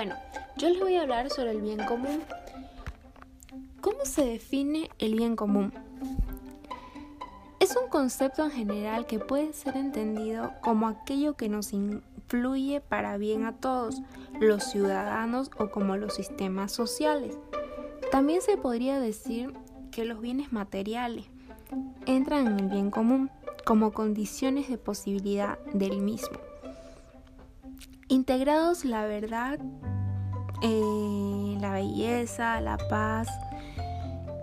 Bueno, yo les voy a hablar sobre el bien común. ¿Cómo se define el bien común? Es un concepto en general que puede ser entendido como aquello que nos influye para bien a todos, los ciudadanos o como los sistemas sociales. También se podría decir que los bienes materiales entran en el bien común como condiciones de posibilidad del mismo. Integrados la verdad, eh, la belleza, la paz,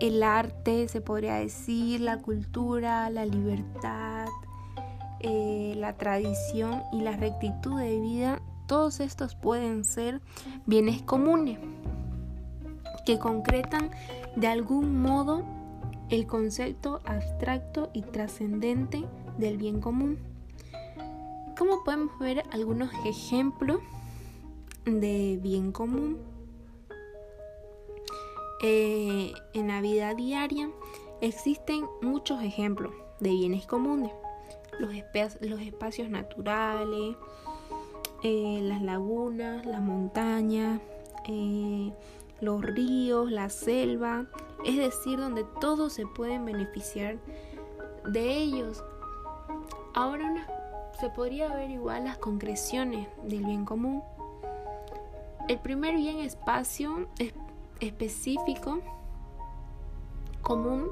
el arte, se podría decir, la cultura, la libertad, eh, la tradición y la rectitud de vida, todos estos pueden ser bienes comunes que concretan de algún modo el concepto abstracto y trascendente del bien común. Como podemos ver algunos ejemplos de bien común? Eh, en la vida diaria existen muchos ejemplos de bienes comunes. Los, los espacios naturales, eh, las lagunas, las montañas, eh, los ríos, la selva, es decir, donde todos se pueden beneficiar de ellos. Ahora se podría ver igual las concreciones del bien común. El primer bien espacio específico común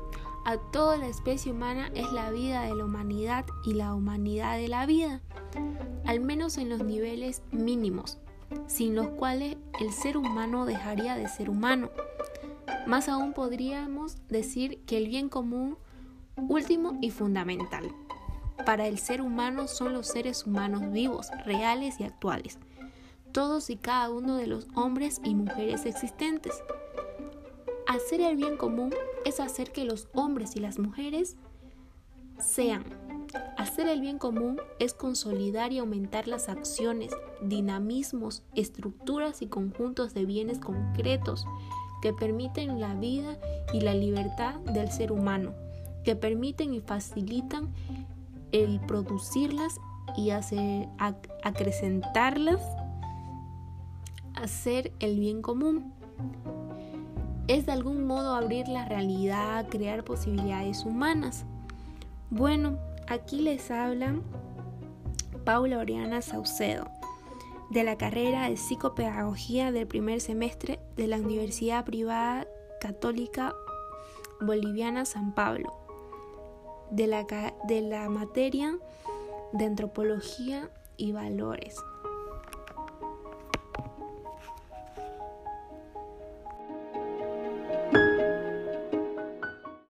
a toda la especie humana es la vida de la humanidad y la humanidad de la vida, al menos en los niveles mínimos, sin los cuales el ser humano dejaría de ser humano. Más aún podríamos decir que el bien común último y fundamental para el ser humano son los seres humanos vivos, reales y actuales, todos y cada uno de los hombres y mujeres existentes. Hacer el bien común es hacer que los hombres y las mujeres sean. Hacer el bien común es consolidar y aumentar las acciones, dinamismos, estructuras y conjuntos de bienes concretos que permiten la vida y la libertad del ser humano, que permiten y facilitan el producirlas y hacer, acrecentarlas, hacer el bien común. Es de algún modo abrir la realidad, crear posibilidades humanas. Bueno, aquí les habla Paula Oriana Saucedo de la carrera de psicopedagogía del primer semestre de la Universidad Privada Católica Boliviana San Pablo, de la, de la materia de antropología y valores.